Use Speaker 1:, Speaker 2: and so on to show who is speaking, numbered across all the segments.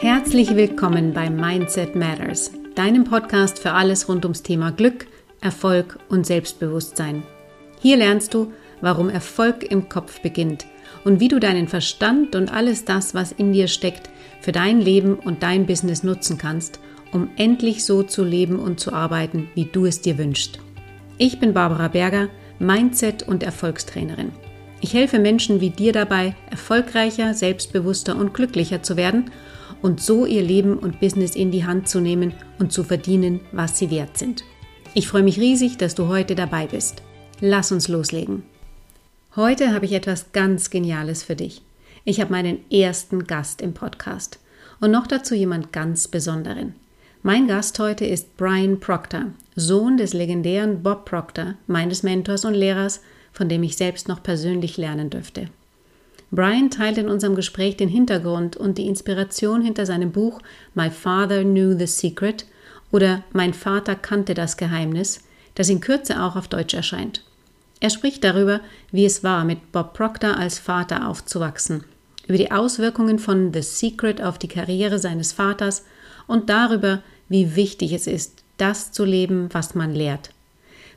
Speaker 1: Herzlich willkommen bei Mindset Matters, deinem Podcast für alles rund ums Thema Glück, Erfolg und Selbstbewusstsein. Hier lernst du, warum Erfolg im Kopf beginnt und wie du deinen Verstand und alles das, was in dir steckt, für dein Leben und dein Business nutzen kannst, um endlich so zu leben und zu arbeiten, wie du es dir wünschst. Ich bin Barbara Berger, Mindset- und Erfolgstrainerin. Ich helfe Menschen wie dir dabei, erfolgreicher, selbstbewusster und glücklicher zu werden und so ihr Leben und Business in die Hand zu nehmen und zu verdienen, was sie wert sind. Ich freue mich riesig, dass du heute dabei bist. Lass uns loslegen. Heute habe ich etwas ganz Geniales für dich. Ich habe meinen ersten Gast im Podcast und noch dazu jemand ganz Besonderen. Mein Gast heute ist Brian Proctor, Sohn des legendären Bob Proctor, meines Mentors und Lehrers, von dem ich selbst noch persönlich lernen dürfte. Brian teilt in unserem Gespräch den Hintergrund und die Inspiration hinter seinem Buch My Father Knew the Secret oder Mein Vater kannte das Geheimnis, das in Kürze auch auf Deutsch erscheint. Er spricht darüber, wie es war, mit Bob Proctor als Vater aufzuwachsen, über die Auswirkungen von The Secret auf die Karriere seines Vaters und darüber, wie wichtig es ist, das zu leben, was man lehrt.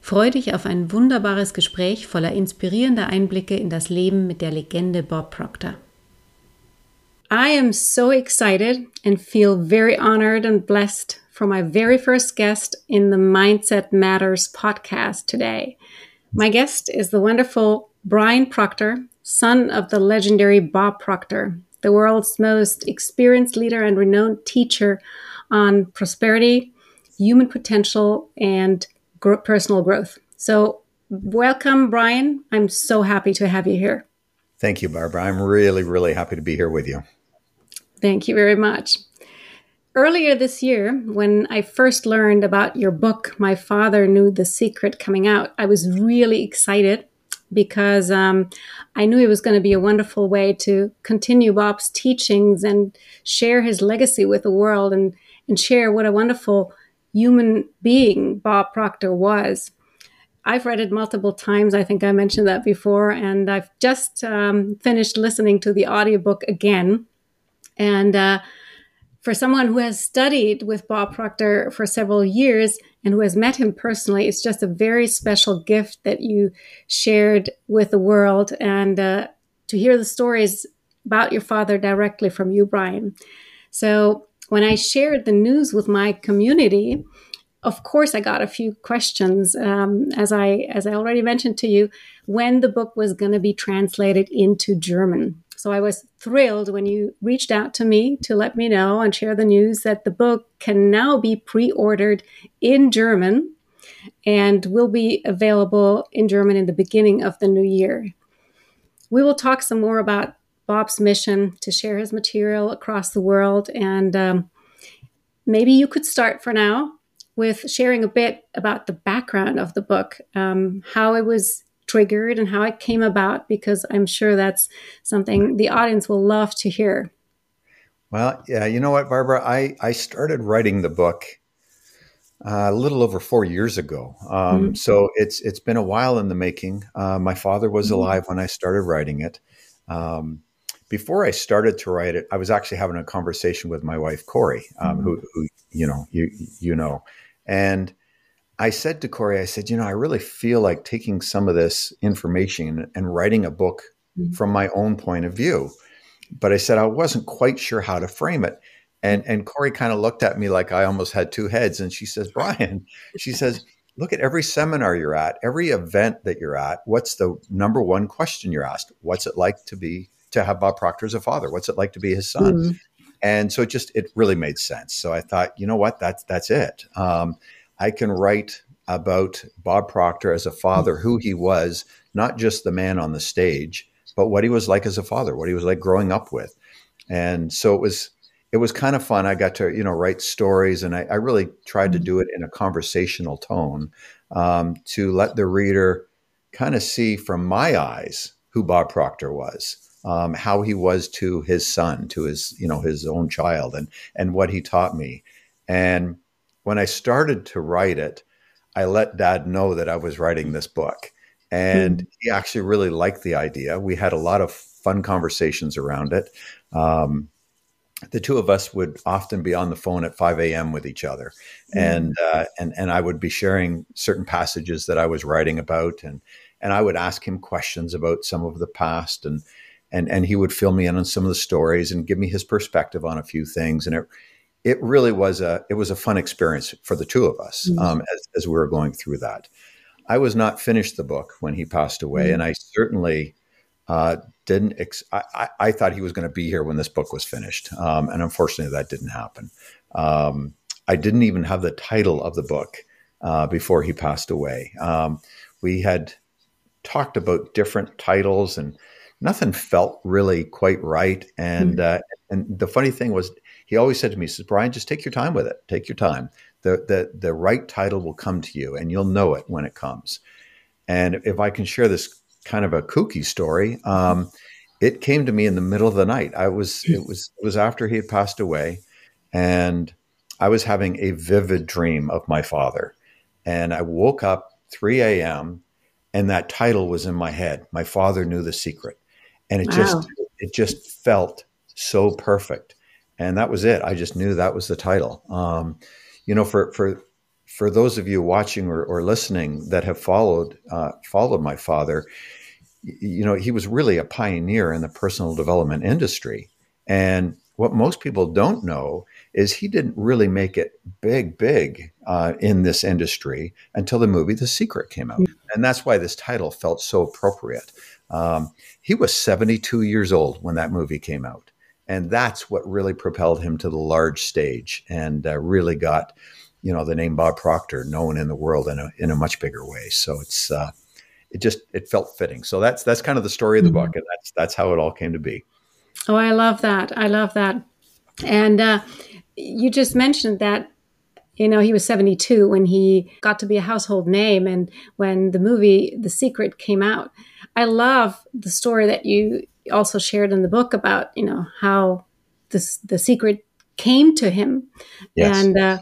Speaker 1: Freu dich auf ein wunderbares Gespräch voller inspirierender Einblicke in das Leben mit der Legende Bob Proctor. I am so excited and feel very honored and blessed for my very first guest in the Mindset Matters podcast today. My guest is the wonderful Brian Proctor, son of the legendary Bob Proctor, the world's most experienced leader and renowned teacher on prosperity, human potential, and personal growth. So, welcome, Brian. I'm so happy to have you here.
Speaker 2: Thank you, Barbara. I'm really, really happy to be here with you.
Speaker 1: Thank you very much. Earlier this year, when I first learned about your book, My Father Knew the Secret, coming out, I was really excited because um, I knew it was going to be a wonderful way to continue Bob's teachings and share his legacy with the world and, and share what a wonderful human being Bob Proctor was. I've read it multiple times. I think I mentioned that before. And I've just um, finished listening to the audiobook again. And uh, for someone who has studied with Bob Proctor for several years and who has met him personally, it's just a very special gift that you shared with the world. And uh, to hear the stories about your father directly from you, Brian. So when I shared the news with my community, of course, I got a few questions, um, as I as I already mentioned to you, when the book was going to be translated into German. So I was thrilled when you reached out to me to let me know and share the news that the book can now be pre-ordered in German and will be available in German in the beginning of the new year. We will talk some more about Bob's mission to share his material across the world. And um, maybe you could start for now with sharing a bit about the background of the book, um, how it was triggered and how it came about, because I'm sure that's something the audience will love to hear.
Speaker 2: Well, yeah, you know what, Barbara? I, I started writing the book uh, a little over four years ago. Um, mm-hmm. So it's it's been a while in the making. Uh, my father was mm-hmm. alive when I started writing it. Um, before I started to write it, I was actually having a conversation with my wife Corey, um, mm-hmm. who, who, you know you you know, and I said to Corey, I said, you know, I really feel like taking some of this information and, writing a book mm-hmm. from my own point of view, but I said I wasn't quite sure how to frame it. And and Corey kind of looked at me like I almost had two heads, and she says, Brian, she says, look at every seminar you're at, every event that you're at. What's the number one question you're asked? What's it like to be to have Bob Proctor as a father? What's it like to be his son? Mm-hmm. And so it just it really made sense. So I thought, you know what, that's that's it. Um, I can write about Bob Proctor as a father, who he was, not just the man on the stage, but what he was like as a father, what he was like growing up with. And so it was it was kind of fun. I got to you know write stories, and I, I really tried to mm-hmm. do it in a conversational tone um, to let the reader kind of see from my eyes who Bob Proctor was um, how he was to his son, to his you know his own child, and and what he taught me. And when I started to write it, I let Dad know that I was writing this book, and mm. he actually really liked the idea. We had a lot of fun conversations around it. Um, the two of us would often be on the phone at 5 a.m. with each other, mm. and uh, and and I would be sharing certain passages that I was writing about, and and I would ask him questions about some of the past, and and and he would fill me in on some of the stories and give me his perspective on a few things, and it it really was a it was a fun experience for the two of us mm. um, as as we were going through that. I was not finished the book when he passed away, mm. and I certainly uh, didn't. Ex- I, I, thought he was going to be here when this book was finished, um, and unfortunately, that didn't happen. Um, I didn't even have the title of the book uh, before he passed away. Um, we had talked about different titles, and nothing felt really quite right. And mm-hmm. uh, and the funny thing was, he always said to me, he "says Brian, just take your time with it. Take your time. The the the right title will come to you, and you'll know it when it comes." And if I can share this kind of a kooky story. Um, it came to me in the middle of the night. I was it was it was after he had passed away, and I was having a vivid dream of my father. And I woke up 3 a.m. and that title was in my head. My father knew the secret. And it wow. just it just felt so perfect. And that was it. I just knew that was the title. Um, you know, for for for those of you watching or, or listening that have followed uh, followed my father, you know, he was really a pioneer in the personal development industry. And what most people don't know is he didn't really make it big, big uh, in this industry until the movie The Secret came out. Mm-hmm. And that's why this title felt so appropriate. Um, he was 72 years old when that movie came out. And that's what really propelled him to the large stage and uh, really got, you know, the name Bob Proctor known in the world in a, in a much bigger way. So it's, uh, it just it felt fitting. So that's that's kind of the story of the mm-hmm. book, and that's that's how it all came to be.
Speaker 1: Oh, I love that. I love that. And uh, you just mentioned that you know he was 72 when he got to be a household name and when the movie the secret came out i love the story that you also shared in the book about you know how this the secret came to him yes. and uh,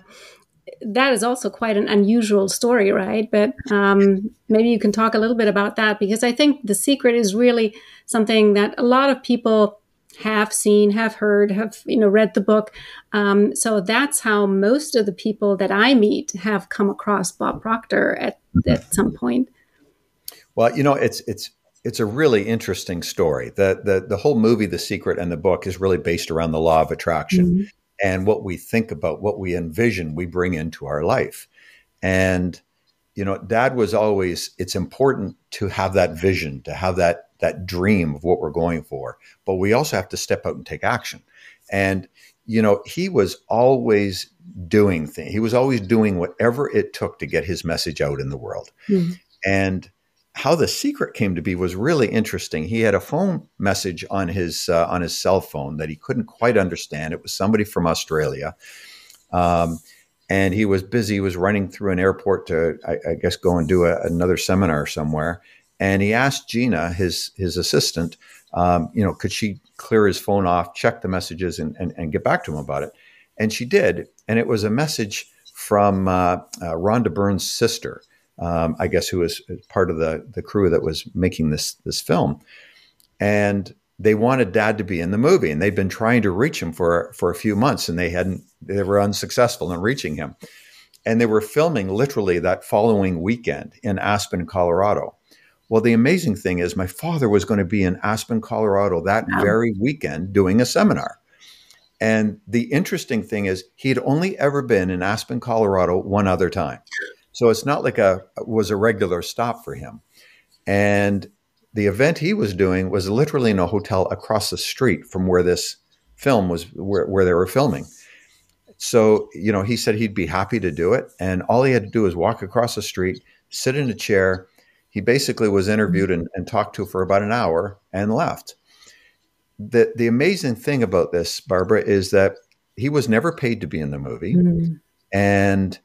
Speaker 1: that is also quite an unusual story, right? But um, maybe you can talk a little bit about that because I think The Secret is really something that a lot of people have seen, have heard, have you know read the book. Um, so that's how most of the people that I meet have come across Bob Proctor at at some point.
Speaker 2: Well, you know, it's it's it's a really interesting story. The the the whole movie, The Secret, and the book is really based around the law of attraction. Mm-hmm and what we think about, what we envision, we bring into our life. And you know, Dad was always. It's important to have that vision, to have that that dream of what we're going for, but we also have to step out and take action. And you know, he was always doing things. He was always doing whatever it took to get his message out in the world. Mm-hmm. And how the secret came to be was really interesting. He had a phone message on his uh, on his cell phone that he couldn't quite understand. It was somebody from Australia, um, and he was busy. He was running through an airport to, I, I guess, go and do a, another seminar somewhere. And he asked Gina, his his assistant, um, you know, could she clear his phone off, check the messages, and, and, and get back to him about it? And she did. And it was a message from uh, uh, Rhonda Byrne's sister um, I guess, who was part of the the crew that was making this this film, and they wanted Dad to be in the movie, and they'd been trying to reach him for for a few months, and they hadn't. They were unsuccessful in reaching him, and they were filming literally that following weekend in Aspen, Colorado. Well, the amazing thing is, my father was going to be in Aspen, Colorado that wow. very weekend doing a seminar. And the interesting thing is, he had only ever been in Aspen, Colorado one other time. So it's not like a was a regular stop for him. And the event he was doing was literally in a hotel across the street from where this film was where, where they were filming. So, you know, he said he'd be happy to do it. And all he had to do was walk across the street, sit in a chair. He basically was interviewed and, and talked to for about an hour and left. The, the amazing thing about this, Barbara, is that he was never paid to be in the movie. Mm. And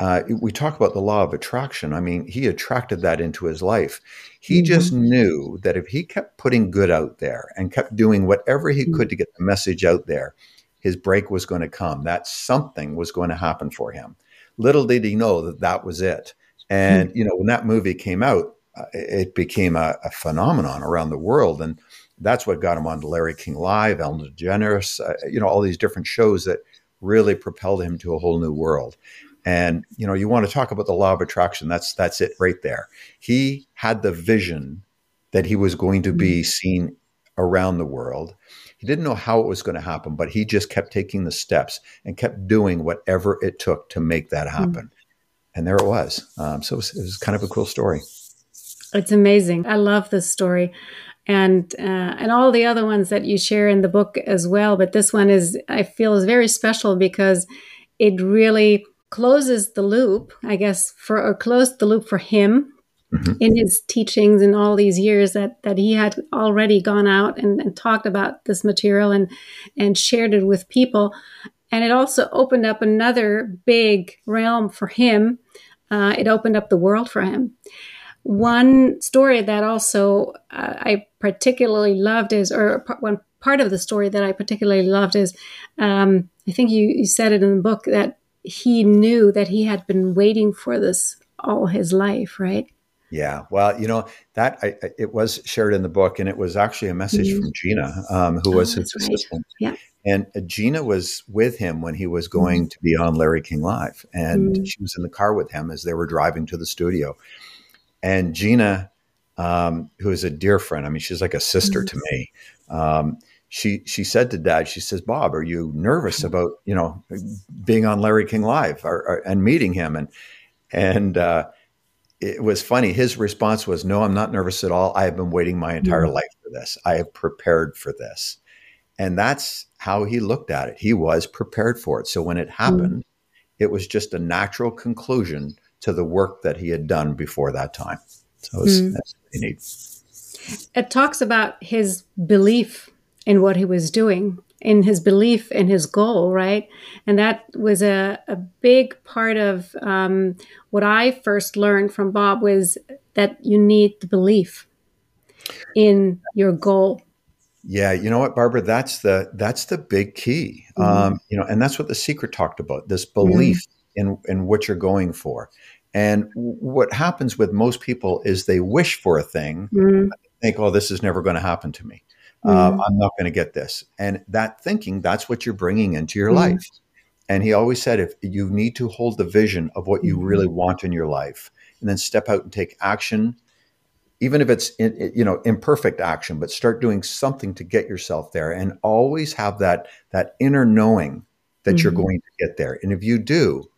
Speaker 2: uh, we talk about the law of attraction. I mean, he attracted that into his life. He mm-hmm. just knew that if he kept putting good out there and kept doing whatever he mm-hmm. could to get the message out there, his break was going to come. That something was going to happen for him. Little did he know that that was it. And, mm-hmm. you know, when that movie came out, uh, it became a, a, phenomenon around the world. And that's what got him on Larry King Live, Ellen DeGeneres, uh, you know, all these different shows that really propelled him to a whole new world. And you know, you want to talk about the law of attraction. That's that's it right there. He had the vision that he was going to be mm-hmm. seen around the world. He didn't know how it was going to happen, but he just kept taking the steps and kept doing whatever it took to make that mm-hmm. happen. And there it was. Um, so it was, it was, kind of a cool story.
Speaker 1: It's amazing. I love this story. And uh, and all the other ones that you share in the book as well, but this one is I feel is very special because it really closes the loop, I guess, for or closed the loop for him mm-hmm. in his teachings in all these years that that he had already gone out and, and talked about this material and and shared it with people. And it also opened up another big realm for him. Uh, it opened up the world for him. One story that also uh, I particularly loved is, or one part of the story that I particularly loved is, um, I think you, you said it in the book that he knew that he had been waiting for this all his life, right?
Speaker 2: Yeah, well, you know that I, it was shared in the book, and it was actually a message mm-hmm. from Gina, um, who oh, was his assistant.
Speaker 1: Right.
Speaker 2: Yeah, and Gina was with him when he was going mm-hmm. to be on Larry King Live, and mm-hmm. she was in the car with him as they were driving to the studio. And Gina, um, who is a dear friend, I mean, she's like a sister mm-hmm. to me. Um, she she said to Dad, she says, "Bob, are you nervous about you know being on Larry King Live or, or, and meeting him?" And and uh, it was funny. His response was, No, I'm not nervous at all. I have been waiting my entire mm-hmm. life for this. I have prepared for this. And that's how he looked at it. He was prepared for it. So when it happened, mm-hmm. it was just a natural conclusion to the work that he had done before that time. So it's that's really neat.
Speaker 1: It talks about his belief in what he was doing in his belief in his goal, right? And that was a, a big part of um, what I first learned from Bob was that you need the belief in your goal.
Speaker 2: Yeah, you know what, Barbara? That's the that's the big key. Mm-hmm. Um, you know, and that's what the secret talked about: this belief mm-hmm. in in what you're going for. And what happens with most people is they wish for a thing, mm-hmm. think, "Oh, this is never going to happen to me." Mm-hmm. Uh, I'm not going to get this. And that thinking, that's what you're bringing into your mm-hmm. life. And he always said, if you need to hold the vision of what you really mm-hmm. want in your life, and then step out and take action, even if it's in, you know imperfect action, but start doing something to get yourself there, and always have that that inner knowing that mm-hmm. you're going to get there. And if you do,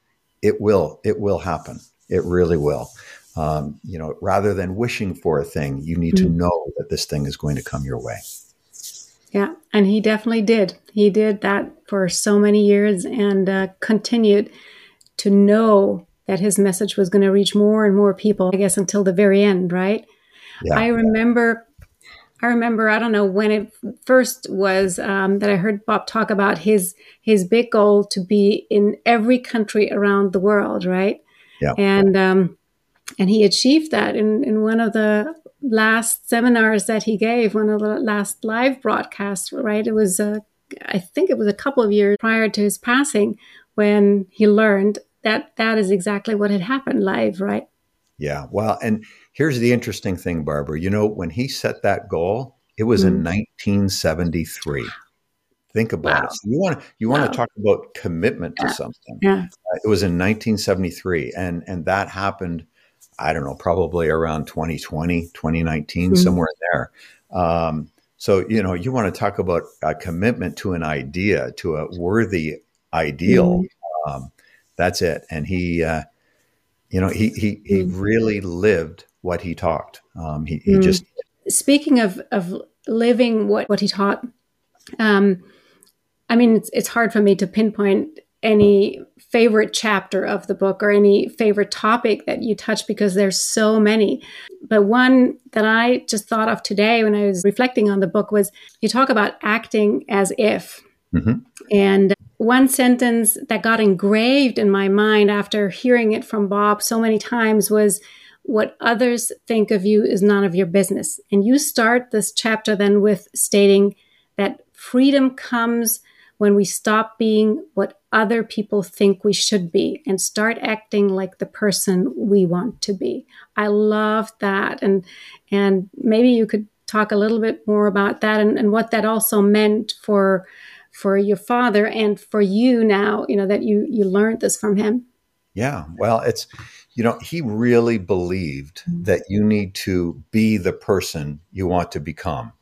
Speaker 2: it will it will happen. It really will. Um, you know, rather than wishing for a thing, you need mm-hmm. to know that this thing is going to come your way.
Speaker 1: Yeah, and he definitely did. He did that for so many years and uh, continued to know that his message was going to reach more and more people, I guess, until the very end, right? Yeah. I remember. I remember I don't know when it first was um, that I heard Bob talk about his his big goal to be in every country around the world, right?
Speaker 2: Yeah.
Speaker 1: And um, and he achieved that in in one of the last seminars that he gave, one of the last live broadcasts, right? It was, uh, I think it was a couple of years prior to his passing when he learned that that is exactly what had happened live, right?
Speaker 2: Yeah. Well, and here's the interesting thing, Barbara. You know, when he set that goal, it was mm. in 1973. Think about wow. it. So you want to you want to talk about commitment to
Speaker 1: yeah.
Speaker 2: something.
Speaker 1: Yeah.
Speaker 2: Uh, it was in 1973, and and that happened I don't know, probably around 2020, 2019, mm-hmm. somewhere there. Um, so, you know, you want to talk about a commitment to an idea, to a worthy ideal. Mm-hmm. Um, that's it. And he, uh, you know, he, he, he mm-hmm. really lived what he talked. Um, he, he mm. just.
Speaker 1: Speaking of, of living what, what he taught, um, I mean, it's, it's hard for me to pinpoint any favorite chapter of the book or any favorite topic that you touch because there's so many. But one that I just thought of today when I was reflecting on the book was you talk about acting as if. Mm-hmm. And one sentence that got engraved in my mind after hearing it from Bob so many times was, What others think of you is none of your business. And you start this chapter then with stating that freedom comes when we stop being what other people think we should be and start acting like the person we want to be. I love that. And and maybe you could talk a little bit more about that and, and what that also meant for for your father and for you now, you know, that you you learned this from him?
Speaker 2: Yeah. Well, it's you know, he really believed mm-hmm. that you need to be the person you want to become.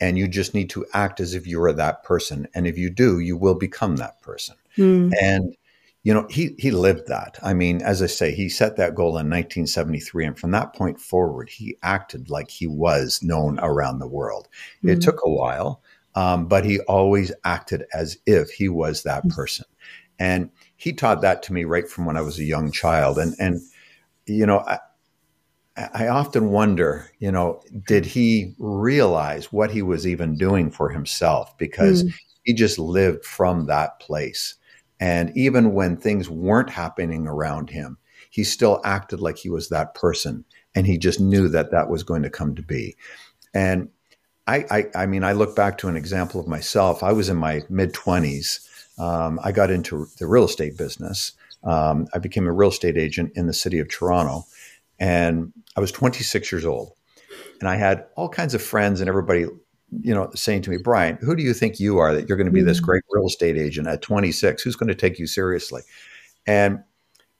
Speaker 2: And you just need to act as if you are that person. And if you do, you will become that person. Mm. And you know, he he lived that. I mean, as I say, he set that goal in 1973, and from that point forward, he acted like he was known around the world. Mm-hmm. It took a while, um, but he always acted as if he was that mm. person, and he taught that to me right from when I was a young child. And and you know, I, I often wonder, you know, did he realize what he was even doing for himself? Because mm. he just lived from that place. And even when things weren't happening around him, he still acted like he was that person. And he just knew that that was going to come to be. And I, I, I mean, I look back to an example of myself. I was in my mid 20s. Um, I got into the real estate business. Um, I became a real estate agent in the city of Toronto. And I was 26 years old. And I had all kinds of friends and everybody you know, saying to me, Brian, who do you think you are that you're going to be mm-hmm. this great real estate agent at 26? Who's going to take you seriously? And,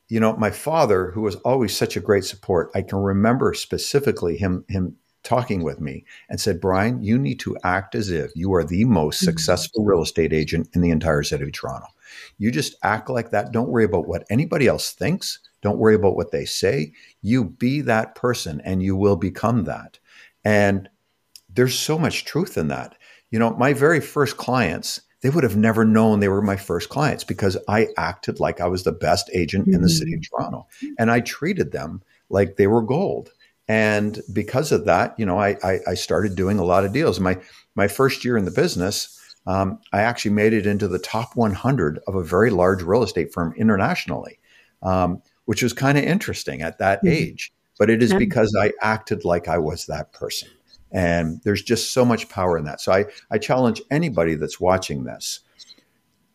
Speaker 2: you know, my father, who was always such a great support, I can remember specifically him, him talking with me and said, Brian, you need to act as if you are the most mm-hmm. successful real estate agent in the entire city of Toronto. You just act like that. Don't worry about what anybody else thinks. Don't worry about what they say. You be that person and you will become that. And there's so much truth in that. You know, my very first clients, they would have never known they were my first clients because I acted like I was the best agent mm-hmm. in the city of mm-hmm. Toronto. And I treated them like they were gold. And because of that, you know, I, I, I started doing a lot of deals. My my first year in the business, um, I actually made it into the top 100 of a very large real estate firm internationally, um, which was kind of interesting at that mm-hmm. age. But it is because I acted like I was that person. And there's just so much power in that. So I, I challenge anybody that's watching this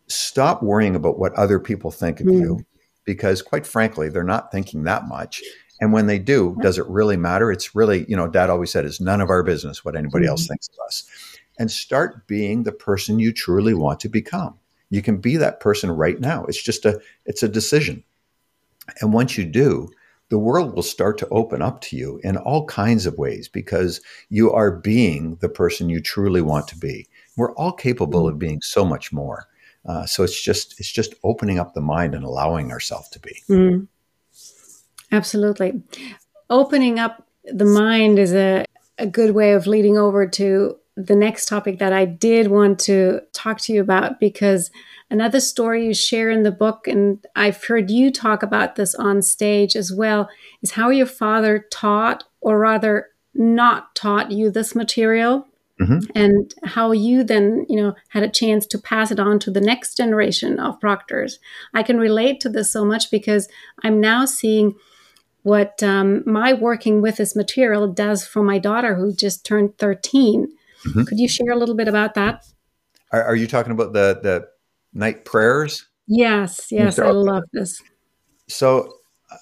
Speaker 2: stop worrying about what other people think of mm. you because, quite frankly, they're not thinking that much. And when they do, does it really matter? It's really, you know, dad always said, it's none of our business what anybody mm. else thinks of us. And start being the person you truly want to become. You can be that person right now. It's just a, it's a decision. And once you do, the world will start to open up to you in all kinds of ways because you are being the person you truly want to be. We're all capable of being so much more. Uh, so it's just it's just opening up the mind and allowing ourselves to be. Mm.
Speaker 1: Absolutely, opening up the mind is a a good way of leading over to the next topic that I did want to talk to you about because Another story you share in the book, and I've heard you talk about this on stage as well, is how your father taught, or rather, not taught you this material. Mm-hmm. And how you then, you know, had a chance to pass it on to the next generation of proctors. I can relate to this so much because I'm now seeing what um, my working with this material does for my daughter who just turned 13. Mm-hmm. Could you share a little bit about that?
Speaker 2: Are, are, you talking about the the night prayers.
Speaker 1: Yes, yes, I love this.
Speaker 2: So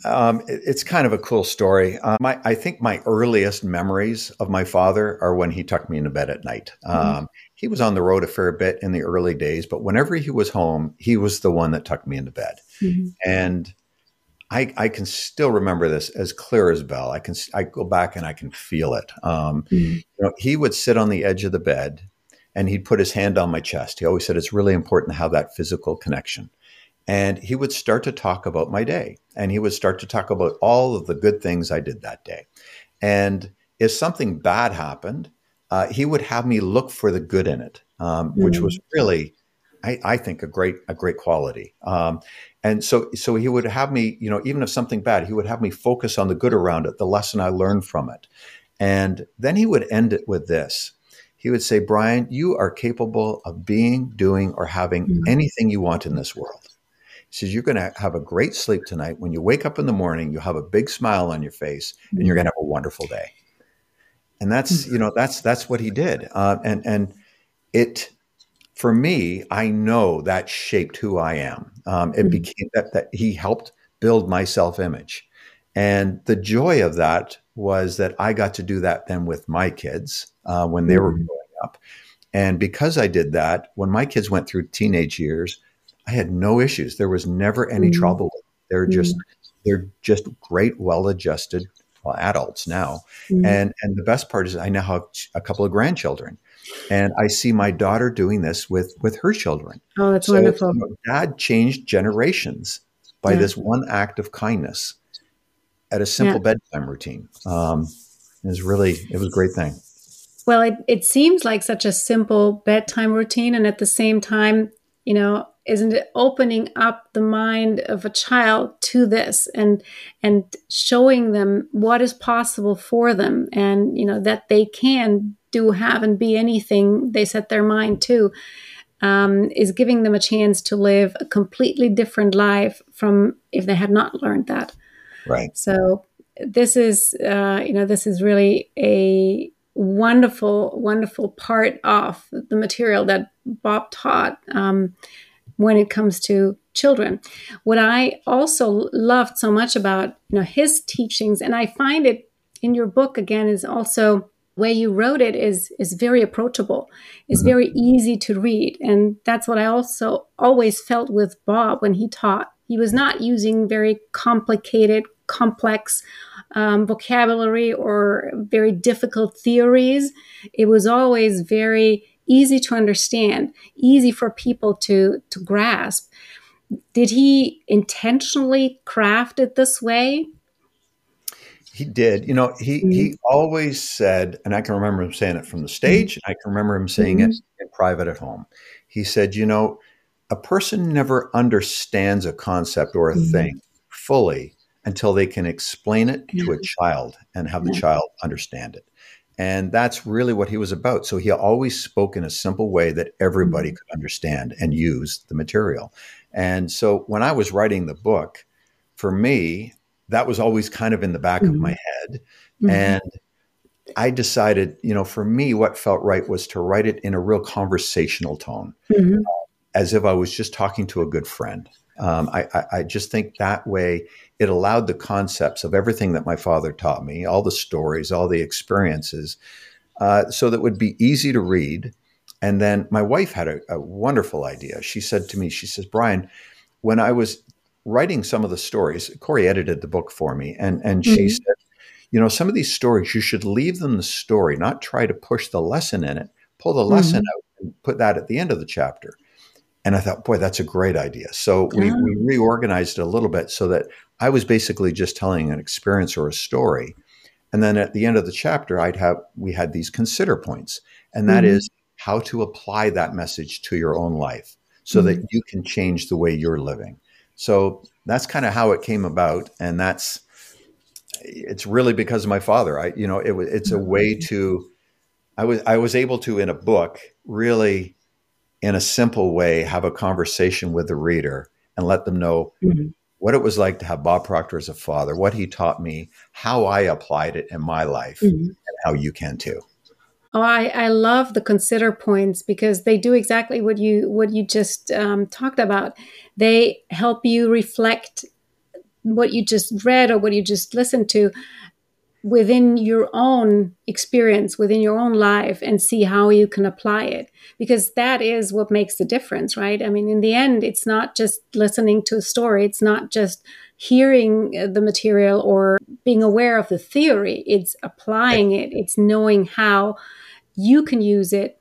Speaker 2: um, it, it's kind of a cool story. Um, my, I think my earliest memories of my father are when he tucked me into bed at night. Mm-hmm. Um, he was on the road a fair bit in the early days, but whenever he was home, he was the one that tucked me into bed. Mm-hmm. And I, I, can still remember this as clear as bell. I can I go back and I can feel it. Um, mm-hmm. you know, he would sit on the edge of the bed and he'd put his hand on my chest. He always said it's really important to have that physical connection. And he would start to talk about my day and he would start to talk about all of the good things I did that day. And if something bad happened, uh, he would have me look for the good in it, um, mm-hmm. which was really, I, I, think, a great a great quality. Um, and so, so he would have me, you know, even if something bad, he would have me focus on the good around it, the lesson I learned from it. And then he would end it with this he would say, Brian, you are capable of being, doing, or having mm-hmm. anything you want in this world. He says, You're going to have a great sleep tonight. When you wake up in the morning, you'll have a big smile on your face and you're going to have a wonderful day. And that's, mm-hmm. you know, that's, that's what he did. Uh, and, and it, for me, I know that shaped who I am. Um, it mm-hmm. became that, that he helped build my self image. And the joy of that was that I got to do that then with my kids uh, when they mm-hmm. were growing up. And because I did that, when my kids went through teenage years, I had no issues. There was never any mm-hmm. trouble. They're just mm-hmm. they're just great, well-adjusted well, adults now. Mm-hmm. And and the best part is I now have a couple of grandchildren. And I see my daughter doing this with with her children.
Speaker 1: Oh, that's so, wonderful. You
Speaker 2: know, dad changed generations by yeah. this one act of kindness at a simple yeah. bedtime routine. Um, it was really it was a great thing.
Speaker 1: Well, it, it seems like such a simple bedtime routine, and at the same time, you know, isn't it opening up the mind of a child to this and and showing them what is possible for them, and you know that they can do, have, and be anything they set their mind to. Um, is giving them a chance to live a completely different life from if they had not learned that.
Speaker 2: Right.
Speaker 1: So this is, uh, you know, this is really a wonderful, wonderful part of the material that Bob taught um, when it comes to children. What I also loved so much about you know his teachings, and I find it in your book again, is also where you wrote it is is very approachable is mm-hmm. very easy to read and that's what i also always felt with bob when he taught he was not using very complicated complex um, vocabulary or very difficult theories. It was always very easy to understand, easy for people to, to grasp. Did he intentionally craft it this way?
Speaker 2: He did. You know, he mm-hmm. he always said, and I can remember him saying it from the stage, mm-hmm. I can remember him saying mm-hmm. it in private at home. He said, you know, a person never understands a concept or a mm-hmm. thing fully until they can explain it to a child and have the child understand it. And that's really what he was about. So he always spoke in a simple way that everybody mm-hmm. could understand and use the material. And so when I was writing the book, for me, that was always kind of in the back mm-hmm. of my head. Mm-hmm. And I decided, you know, for me, what felt right was to write it in a real conversational tone, mm-hmm. uh, as if I was just talking to a good friend. Um, I, I, I, just think that way it allowed the concepts of everything that my father taught me, all the stories, all the experiences, uh, so that would be easy to read. And then my wife had a, a wonderful idea. She said to me, she says, Brian, when I was writing some of the stories, Corey edited the book for me, and, and mm-hmm. she said, you know, some of these stories, you should leave them the story, not try to push the lesson in it. Pull the lesson mm-hmm. out and put that at the end of the chapter. And I thought, boy, that's a great idea. So we, we reorganized it a little bit so that I was basically just telling an experience or a story. And then at the end of the chapter, I'd have we had these consider points, and that mm-hmm. is how to apply that message to your own life so mm-hmm. that you can change the way you're living. So that's kind of how it came about, and that's it's really because of my father. I, you know, it was it's a way mm-hmm. to I was I was able to in a book really in a simple way have a conversation with the reader and let them know mm-hmm. what it was like to have Bob Proctor as a father, what he taught me, how I applied it in my life, mm-hmm. and how you can too.
Speaker 1: Oh, I, I love the consider points because they do exactly what you what you just um, talked about. They help you reflect what you just read or what you just listened to within your own experience, within your own life, and see how you can apply it. Because that is what makes the difference, right? I mean, in the end, it's not just listening to a story, it's not just hearing the material or being aware of the theory, it's applying it, it's knowing how you can use it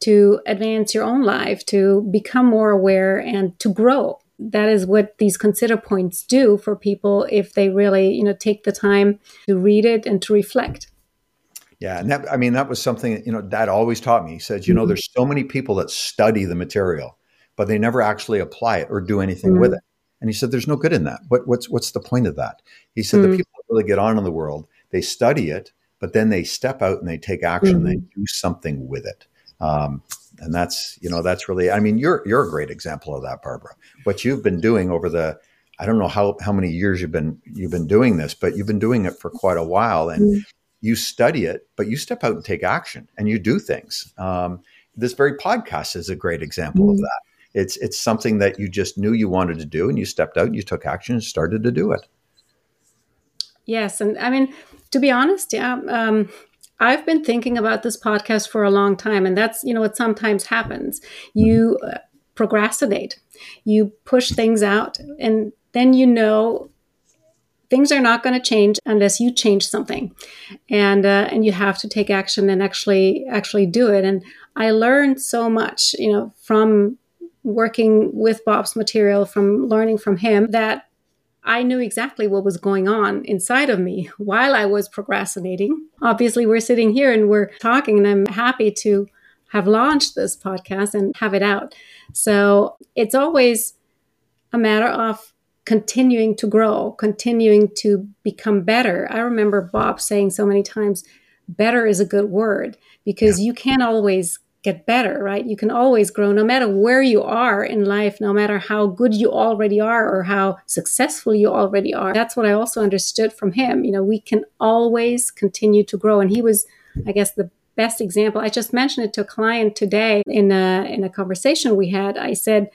Speaker 1: to advance your own life, to become more aware, and to grow that is what these consider points do for people if they really you know take the time to read it and to reflect
Speaker 2: yeah and that i mean that was something you know dad always taught me he said, you mm-hmm. know there's so many people that study the material but they never actually apply it or do anything mm-hmm. with it and he said there's no good in that what, what's what's the point of that he said mm-hmm. the people that really get on in the world they study it but then they step out and they take action they mm-hmm. do something with it um, and that's you know that's really i mean you're you're a great example of that barbara what you've been doing over the i don't know how how many years you've been you've been doing this but you've been doing it for quite a while and mm-hmm. you study it but you step out and take action and you do things um, this very podcast is a great example mm-hmm. of that it's it's something that you just knew you wanted to do and you stepped out and you took action and started to do it
Speaker 1: yes and i mean To be honest, yeah. Um, I've been thinking about this podcast for a long time, and that's you know what sometimes happens. You uh, procrastinate, you push things out, and then you know things are not going to change unless you change something, and uh, and you have to take action and actually actually do it. And I learned so much, you know, from working with Bob's material, from learning from him, that I knew exactly what was going on inside of me while I was procrastinating. Obviously, we're sitting here and we're talking, and I'm happy to have launched this podcast and have it out. So it's always a matter of continuing to grow, continuing to become better. I remember Bob saying so many times, better is a good word because yeah. you can't always get better, right? You can always grow no matter where you are in life, no matter how good you already are or how successful you already are. That's what I also understood from him. You know, we can always continue to grow. And he was, I guess, the best example. I just mentioned it to a client today in a, in a conversation we had. I said,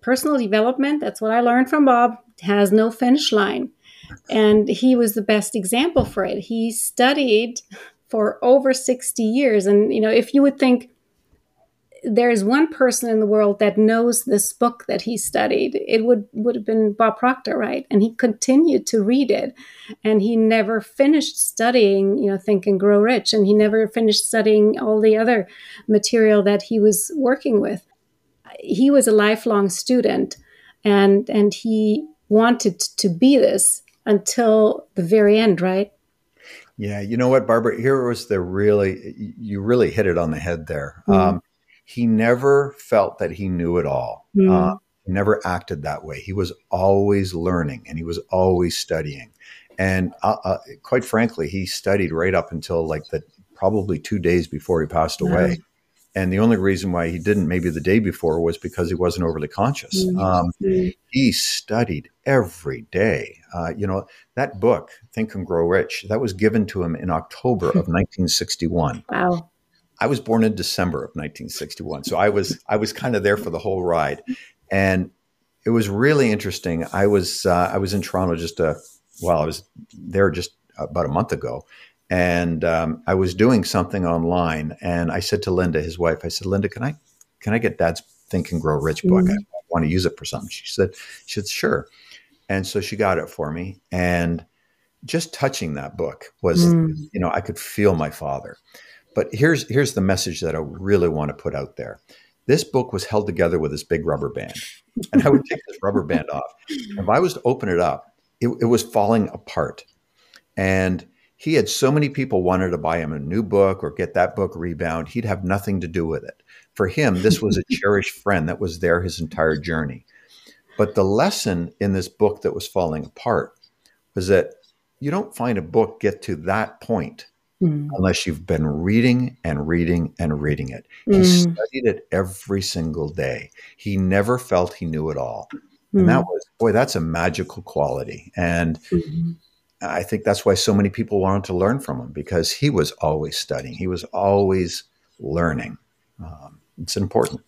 Speaker 1: personal development, that's what I learned from Bob, has no finish line. And he was the best example for it. He studied for over 60 years. And, you know, if you would think there is one person in the world that knows this book that he studied, it would, would have been Bob Proctor, right? And he continued to read it. And he never finished studying, you know, Think and Grow Rich. And he never finished studying all the other material that he was working with. He was a lifelong student and and he wanted to be this until the very end, right?
Speaker 2: Yeah, you know what, Barbara? Here was the really, you really hit it on the head there. Mm. Um, he never felt that he knew it all. Mm. Uh, he never acted that way. He was always learning and he was always studying. And uh, uh, quite frankly, he studied right up until like the probably two days before he passed away. And the only reason why he didn't maybe the day before was because he wasn't overly conscious. Mm-hmm. Um, he studied every day. Uh, you know, that book, Think and Grow Rich, that was given to him in October of 1961.
Speaker 1: Wow.
Speaker 2: I was born in December of 1961. So I was, I was kind of there for the whole ride. And it was really interesting. I was, uh, I was in Toronto just a, well, I was there just about a month ago and um, I was doing something online, and I said to Linda, his wife, I said, Linda, can I can I get Dad's Think and Grow Rich book? Mm-hmm. I want to use it for something. She said, she said, sure. And so she got it for me, and just touching that book was, mm. you know, I could feel my father. But here's here's the message that I really want to put out there. This book was held together with this big rubber band, and I would take this rubber band off. If I was to open it up, it, it was falling apart, and he had so many people wanted to buy him a new book or get that book rebound. He'd have nothing to do with it. For him, this was a cherished friend that was there his entire journey. But the lesson in this book that was falling apart was that you don't find a book get to that point mm. unless you've been reading and reading and reading it. Mm. He studied it every single day. He never felt he knew it all. Mm. And that was, boy, that's a magical quality. And mm-hmm. I think that's why so many people wanted to learn from him because he was always studying. He was always learning. Um, it's important.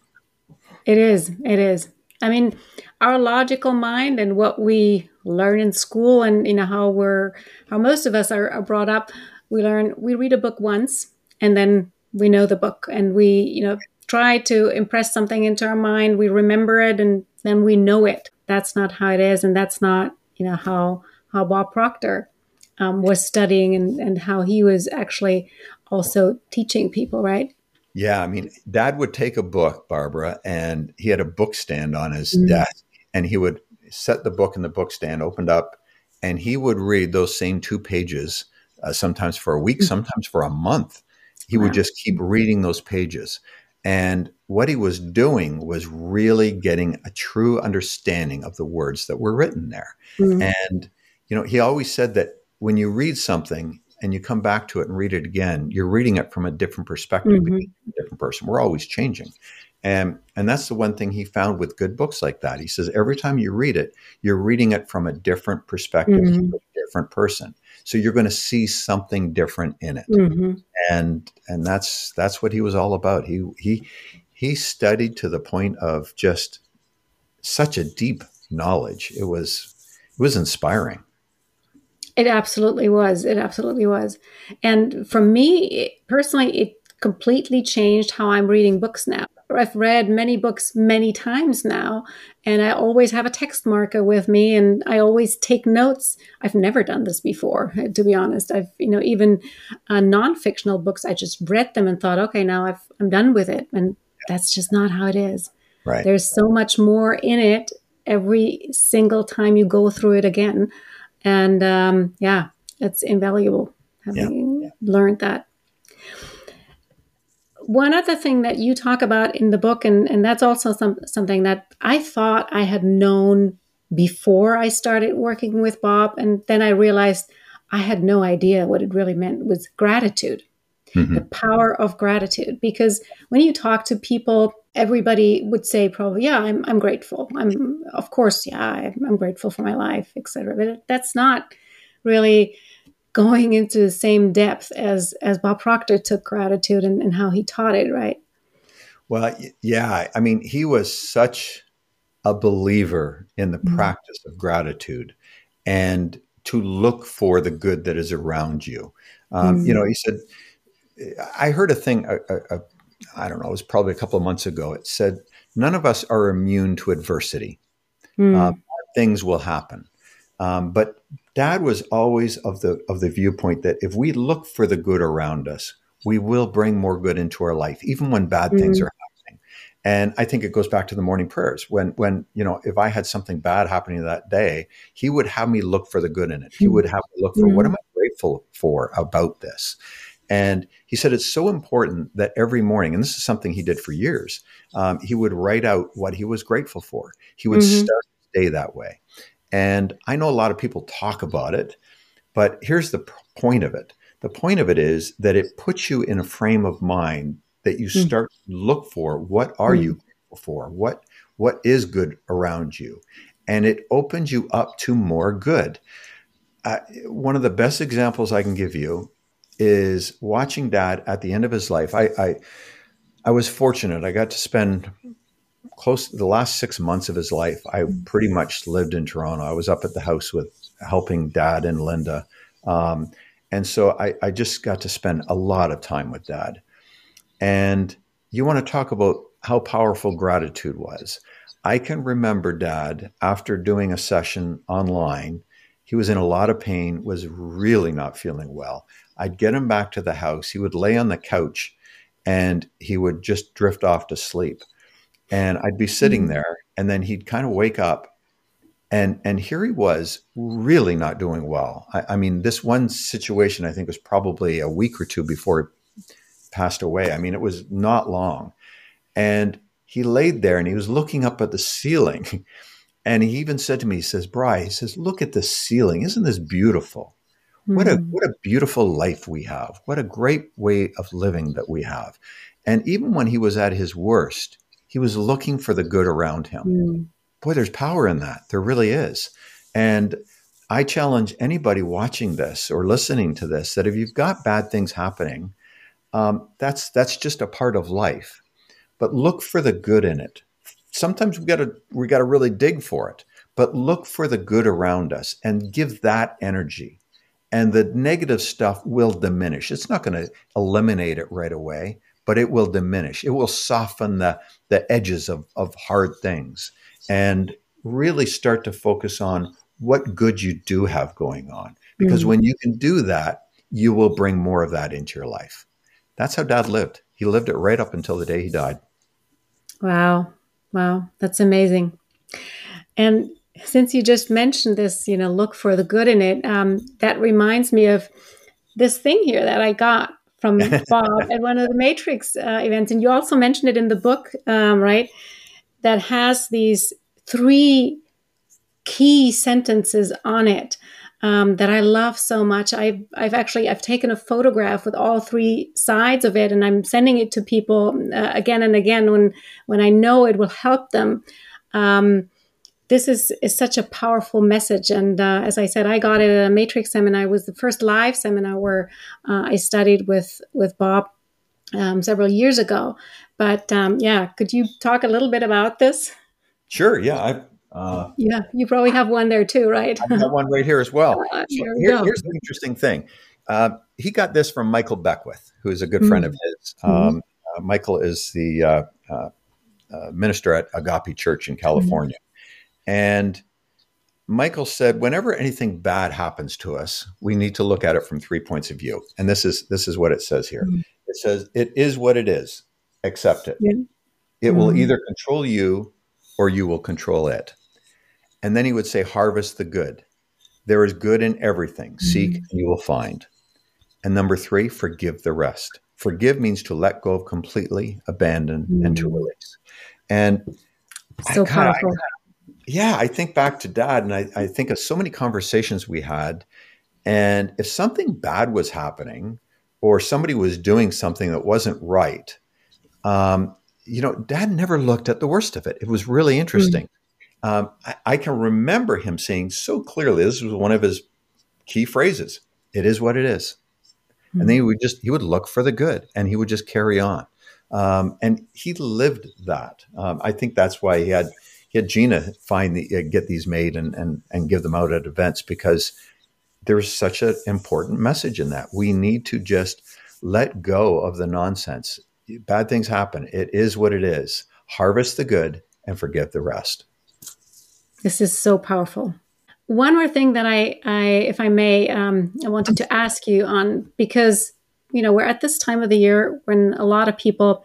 Speaker 1: It is. It is. I mean, our logical mind and what we learn in school, and you know how we're how most of us are, are brought up. We learn. We read a book once, and then we know the book, and we you know try to impress something into our mind. We remember it, and then we know it. That's not how it is, and that's not you know how how Bob Proctor um, was studying and, and how he was actually also teaching people, right?
Speaker 2: Yeah, I mean, Dad would take a book, Barbara, and he had a book stand on his mm-hmm. desk, and he would set the book in the book stand, opened up, and he would read those same two pages, uh, sometimes for a week, mm-hmm. sometimes for a month. He wow. would just keep reading those pages. And what he was doing was really getting a true understanding of the words that were written there. Mm-hmm. And you know, he always said that when you read something and you come back to it and read it again, you're reading it from a different perspective, mm-hmm. a different person. We're always changing. And and that's the one thing he found with good books like that. He says every time you read it, you're reading it from a different perspective, mm-hmm. a different person. So you're going to see something different in it. Mm-hmm. And and that's that's what he was all about. He he he studied to the point of just such a deep knowledge. It was it was inspiring
Speaker 1: It absolutely was. It absolutely was. And for me it, personally, it completely changed how I'm reading books now. I've read many books many times now, and I always have a text marker with me, and I always take notes. I've never done this before, to be honest. I've, you know, even uh, non-fictional books, I just read them and thought, okay, now I've, I'm done with it, and that's just not how it is.
Speaker 2: Right.
Speaker 1: There's so much more in it every single time you go through it again, and um, yeah, it's invaluable having yeah. learned that one other thing that you talk about in the book, and, and that's also some, something that I thought I had known before I started working with Bob, and then I realized I had no idea what it really meant was gratitude. Mm-hmm. The power of gratitude. Because when you talk to people, everybody would say probably, yeah, I'm, I'm grateful. I'm, of course, yeah, I'm, I'm grateful for my life, etc. But that's not really going into the same depth as as Bob Proctor took gratitude and, and how he taught it, right?
Speaker 2: Well, yeah. I mean, he was such a believer in the mm-hmm. practice of gratitude and to look for the good that is around you. Um, mm-hmm. You know, he said, I heard a thing, a, a, a, I don't know, it was probably a couple of months ago. It said, none of us are immune to adversity. Mm. Um, things will happen. Um, but Dad was always of the of the viewpoint that if we look for the good around us, we will bring more good into our life, even when bad mm-hmm. things are happening. And I think it goes back to the morning prayers. When when you know, if I had something bad happening that day, he would have me look for the good in it. He would have me look for mm-hmm. what am I grateful for about this. And he said it's so important that every morning, and this is something he did for years, um, he would write out what he was grateful for. He would mm-hmm. start day that way. And I know a lot of people talk about it, but here's the point of it. The point of it is that it puts you in a frame of mind that you hmm. start mm. to look for what are mm. you grateful for? What what is good around you? And it opens you up to more good. Uh, one of the best examples I can give you is watching dad at the end of his life. I, I, I was fortunate. I got to spend close to the last six months of his life, I pretty much lived in Toronto. I was up at the house with helping dad and Linda. Um, and so I, I, just got to spend a lot of time with dad. And you want to talk about how powerful gratitude was. I can remember dad after doing a session online. He was in a lot of pain, was really not feeling well. I'd get him back to the house. He would lay on the couch and he would just drift off to sleep and I'd be sitting mm-hmm. there, and then he'd kind of wake up, and and here he was, really not doing well. I, I, mean, this one situation I think was probably a week or two before he passed away. I mean, it was not long, and he laid there and he was looking up at the ceiling, and he even said to me, he says, "Bry," he says, "Look at the ceiling. Isn't this beautiful?" What a mm-hmm. what a beautiful life we have. What a great way of living that we have. And even when he was at his worst, he was looking for the good around him. Mm. Boy, there's power in that. There really is. And I challenge anybody watching this or listening to this that if you've got bad things happening, um, that's that's just a part of life. But look for the good in it. Sometimes we got to we got to really dig for it. But look for the good around us and give that energy. And the negative stuff will diminish. It's not going to eliminate it right away, but it will diminish. It will soften the, the edges of, of hard things and really start to focus on what good you do have going on. Because mm-hmm. when you can do that, you will bring more of that into your life. That's how dad lived. He lived it right up until the day he died.
Speaker 1: Wow. Wow. That's amazing. And since you just mentioned this, you know, look for the good in it, um, that reminds me of this thing here that I got from Bob at one of the Matrix uh, events, and you also mentioned it in the book, um, right? That has these three key sentences on it um, that I love so much. I've I've actually I've taken a photograph with all three sides of it, and I'm sending it to people uh, again and again when when I know it will help them. Um, this is, is such a powerful message. And uh, as I said, I got it at a Matrix seminar. It was the first live seminar where uh, I studied with, with Bob um, several years ago. But um, yeah, could you talk a little bit about this?
Speaker 2: Sure. Yeah. I,
Speaker 1: Uh, yeah, you probably have one there too, right?
Speaker 2: I have one right here as well. Uh, so here, here's the interesting thing. Uh, he got this from Michael Beckwith, who is a good mm-hmm. friend of his. Mm-hmm. Um, uh, Michael is the uh, uh, minister at Agape Church in California. Mm-hmm. And Michael said, whenever anything bad happens to us, we need to look at it from three points of view. And this is this is what it says here. Mm-hmm. It says, it is what it is. Accept it. Yeah. It will mm-hmm. either control you or you will control it. And then he would say, harvest the good. There is good in everything. Mm-hmm. Seek and you will find. And number three, forgive the rest. Forgive means to let go of completely, abandon, and to mm. release. And
Speaker 1: so I, powerful. I,
Speaker 2: yeah, I think back to dad and I, I think of so many conversations we had. And if something bad was happening or somebody was doing something that wasn't right, um, you know, dad never looked at the worst of it. It was really interesting. Mm. Um, I, I, can remember him saying so clearly, this was one of his key phrases it is what it is. Mm. And then he would just, he would look for the good and he would just carry on. Um, and he lived that. Um, I think that's why he had get Gina find the, uh, get these made and, and, and give them out at events because there's such an important message in that. We need to just let go of the nonsense. Bad things happen. It is what it is. Harvest the good and forget the rest.
Speaker 1: This is so powerful. One more thing that I, I if I may, um, I wanted to ask you on because you know we're at this time of the year when a lot of people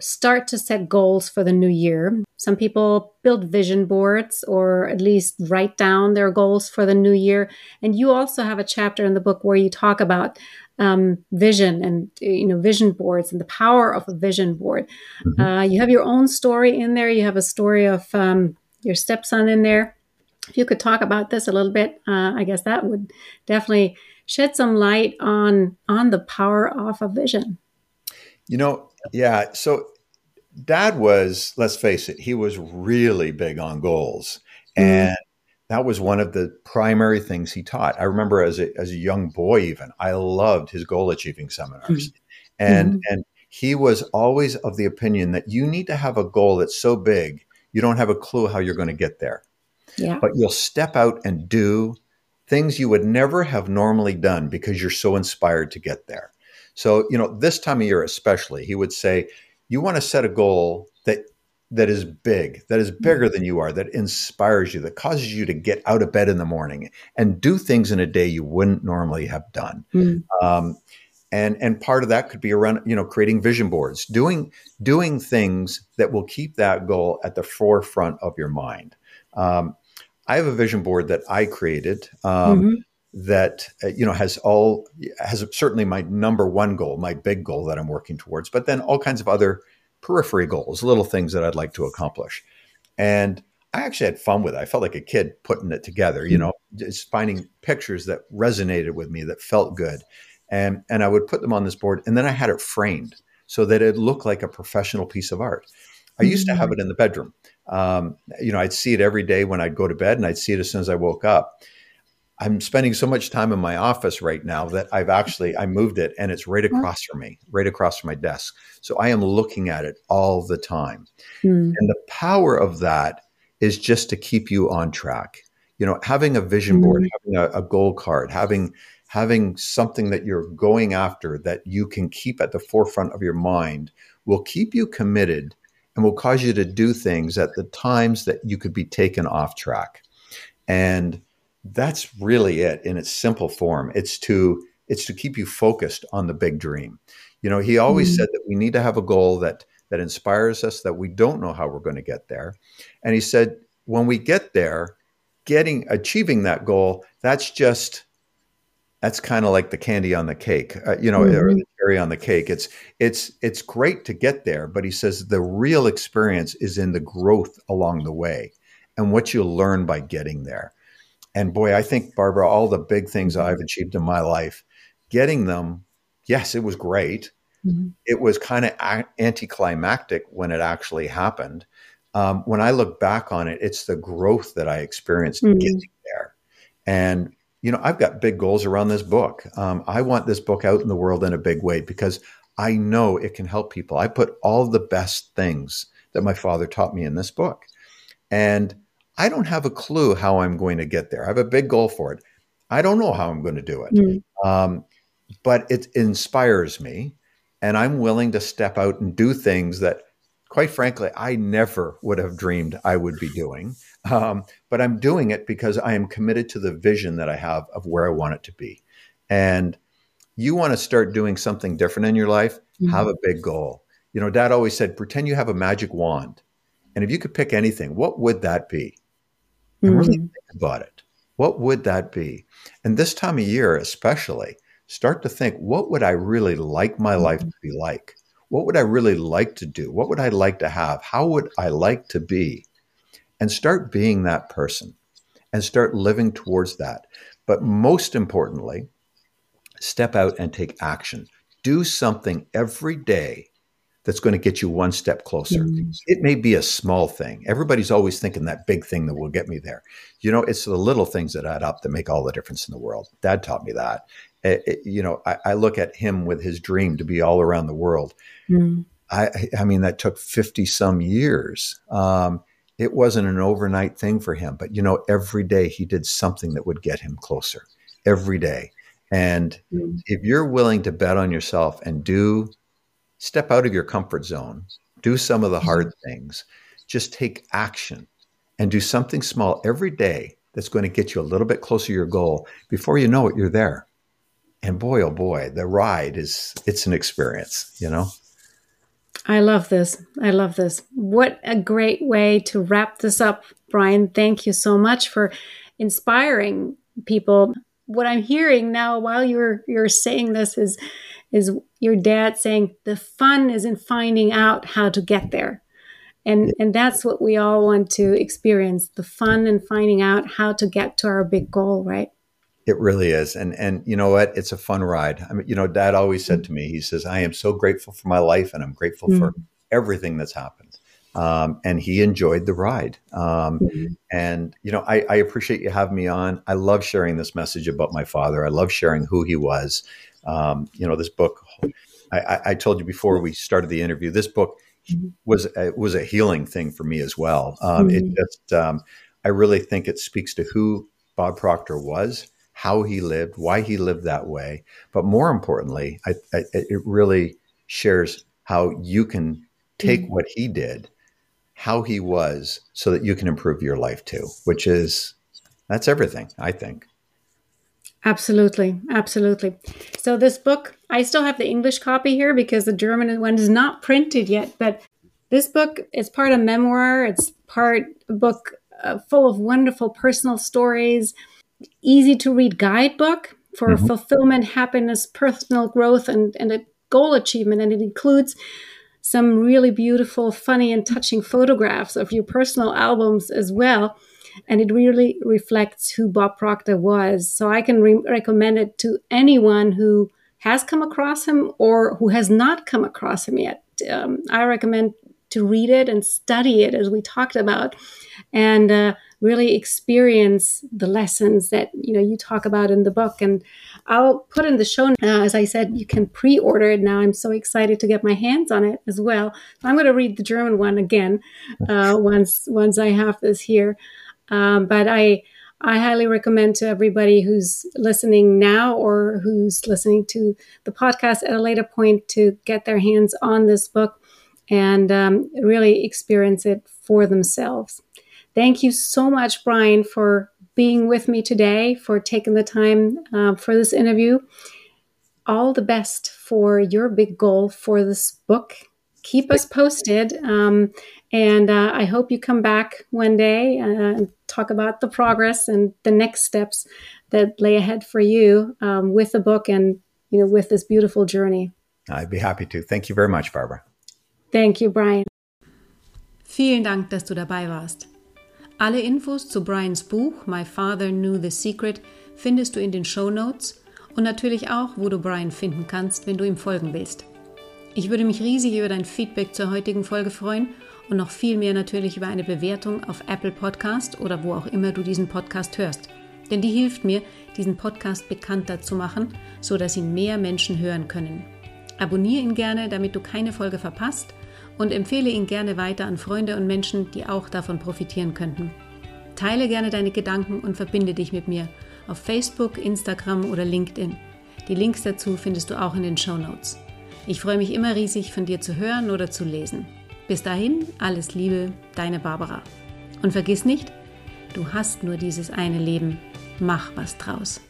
Speaker 1: start to set goals for the new year. Some people build vision boards or at least write down their goals for the new year. And you also have a chapter in the book where you talk about um, vision and you know vision boards and the power of a vision board. Mm-hmm. Uh, you have your own story in there. You have a story of um, your stepson in there. If you could talk about this a little bit, uh, I guess that would definitely shed some light on on the power of a vision.
Speaker 2: You know, yeah. So dad was, let's face it, he was really big on goals. Mm-hmm. And that was one of the primary things he taught. I remember as a, as a young boy, even, I loved his goal achieving seminars. Mm-hmm. And, mm-hmm. and he was always of the opinion that you need to have a goal that's so big, you don't have a clue how you're going to get there.
Speaker 1: Yeah.
Speaker 2: But you'll step out and do things you would never have normally done because you're so inspired to get there. So, you know, this time of year especially, he would say, you want to set a goal that that is big, that is bigger than you are, that inspires you, that causes you to get out of bed in the morning and do things in a day you wouldn't normally have done. Mm. Um, and and part of that could be around you know creating vision boards, doing doing things that will keep that goal at the forefront of your mind. Um, I have a vision board that I created. Um, mm-hmm that uh, you know has all has certainly my number one goal, my big goal that I'm working towards, but then all kinds of other periphery goals, little things that I'd like to accomplish. And I actually had fun with it. I felt like a kid putting it together, you hmm. know, just finding pictures that resonated with me that felt good. And and I would put them on this board and then I had it framed so that it looked like a professional piece of art. I used to have hmm. it in the bedroom. Um, you know, I'd see it every day when I'd go to bed and I'd see it as soon as I woke up. I'm spending so much time in my office right now that I've actually I moved it and it's right across from me, right across from my desk. So I am looking at it all the time. Mm. And the power of that is just to keep you on track. You know, having a vision board, mm. having a, a goal card, having having something that you're going after that you can keep at the forefront of your mind will keep you committed and will cause you to do things at the times that you could be taken off track. And that's really it in its simple form. It's to it's to keep you focused on the big dream. You know, he always mm-hmm. said that we need to have a goal that that inspires us that we don't know how we're going to get there. And he said when we get there, getting achieving that goal, that's just that's kind of like the candy on the cake, uh, you know, mm-hmm. or the cherry on the cake. It's it's it's great to get there, but he says the real experience is in the growth along the way and what you learn by getting there. And boy, I think, Barbara, all the big things. I've achieved in my life, getting them, yes, it was great. Mm-hmm. It was kind of a- anticlimactic when it actually happened. Um, when I look back on it, it's the growth that I experienced mm-hmm. getting there. And, you know, I've got big goals around this book. Um, I want this book out in the world in a big way because I know it can help people. I put all the best things that my father taught me in this book. And I don't have a clue how I'm going to get there. I have a big goal for it. I don't know how I'm going to do it. Mm. Um, but it inspires me. And I'm willing to step out and do things that, quite frankly, I never would have dreamed I would be doing. Um, but I'm doing it because I am committed to the vision that I have of where I want it to be. And you want to start doing something different in your life, mm-hmm. have a big goal. You know, dad always said, pretend you have a magic wand. And if you could pick anything, what would that be? And mm-hmm. really think about it. What would that be? And this time of year, especially, start to think, what would I really like my mm-hmm. life to be like? What would I really like to do? What would I like to have? How would I like to be? And start being that person and start living towards that. But most importantly, step out and take action. Do something every day that's going to get you one step closer. Mm. It may be a small thing. Everybody's always thinking that big thing that will get me there. You know, it's the little things that add up that make all the difference in the world. Dad taught me that. It, it, you know, I, I, look at him with his dream to be all around the world. Mm. I, I mean, that took 50 some years. Um, it wasn't an overnight thing for him, but you know, every day he did something that would get him closer every day. And mm. if you're willing to bet on yourself and do step out of your comfort zone, do some of the hard mm-hmm. things, just take action and do something small every day that's going to get you a little bit closer to your goal. Before you know it, you're there. And boy, oh boy, the ride is, it's an experience, you know?
Speaker 1: I love this. I love this. What a great way to wrap this up, Brian. Thank you so much for inspiring people. What I'm hearing now while you're you're saying this is is your dad saying the fun is in finding out how to get there. And and that's what we all want to experience, the fun in finding out how to get to our big goal, right?
Speaker 2: It really is. And and you know what? It's a fun ride. I mean, you know, dad always said to me, he says, I am so grateful for my life and I'm grateful mm-hmm. for everything that's happened. Um, and he enjoyed the ride. Um, mm-hmm. And you know, I, I, appreciate you having me on. I love sharing this message about my father. I love sharing who he was. Um, you know, this book. I, I, told you before we started the interview. This book mm-hmm. was a, was a healing thing for me as well. Mm-hmm. It just, um, I really think it speaks to who Bob Proctor was how he lived, why he lived that way. But more importantly, I, I, it really shares how you can take mm-hmm. what he did, how he was, so that you can improve your life too, which is that's everything, I think.
Speaker 1: Absolutely. Absolutely. So, this book, I still have the English copy here because the German one is not printed yet. But this book is part of memoir, it's part a book uh, full of wonderful personal stories easy to read guidebook for mm-hmm. fulfillment, happiness, personal growth, and, and a goal achievement. And it includes some really beautiful, funny, and touching photographs of your personal albums as well. And it really reflects who Bob Proctor was. So I can re- recommend it to anyone who has come across him or who has not come across him yet. Um, I recommend to read it and study it as we talked about. And uh, really experience the lessons that you know you talk about in the book and i'll put in the show uh, as i said you can pre-order it now i'm so excited to get my hands on it as well i'm going to read the german one again uh, once once i have this here um, but i I highly recommend to everybody who's listening now or who's listening to the podcast at a later point to get their hands on this book and um, really experience it for themselves. Thank you so much, Brian, for being with me today, for taking the time uh, for this interview. All the best for your big goal for this book. Keep us posted. Um, and uh, I hope you come back one day uh, talk about the progress and the next steps that lay ahead for you um, with the book and you know with this beautiful journey.
Speaker 2: I'd be happy to. Thank you very much, Barbara.
Speaker 1: Thank you, Brian.
Speaker 3: Vielen Dank, dass du dabei warst. Alle Infos zu Brians Buch My Father Knew the Secret findest du in den Show Notes und natürlich auch, wo du Brian finden kannst, wenn du ihm folgen willst. Ich würde mich riesig über dein Feedback zur heutigen Folge freuen und noch viel mehr natürlich über eine Bewertung auf Apple Podcast oder wo auch immer du diesen Podcast hörst. Denn die hilft mir, diesen Podcast bekannter zu machen, so dass ihn mehr Menschen hören können. Abonniere ihn gerne, damit du keine Folge verpasst und empfehle ihn gerne weiter an Freunde und Menschen, die auch davon profitieren könnten.
Speaker 1: Teile gerne deine Gedanken und verbinde dich mit mir auf Facebook, Instagram oder LinkedIn. Die Links dazu findest du auch in den Show Notes. Ich freue mich immer riesig, von dir zu hören oder zu lesen. Bis dahin, alles Liebe, deine Barbara. Und vergiss nicht, du hast nur dieses eine Leben. Mach was draus.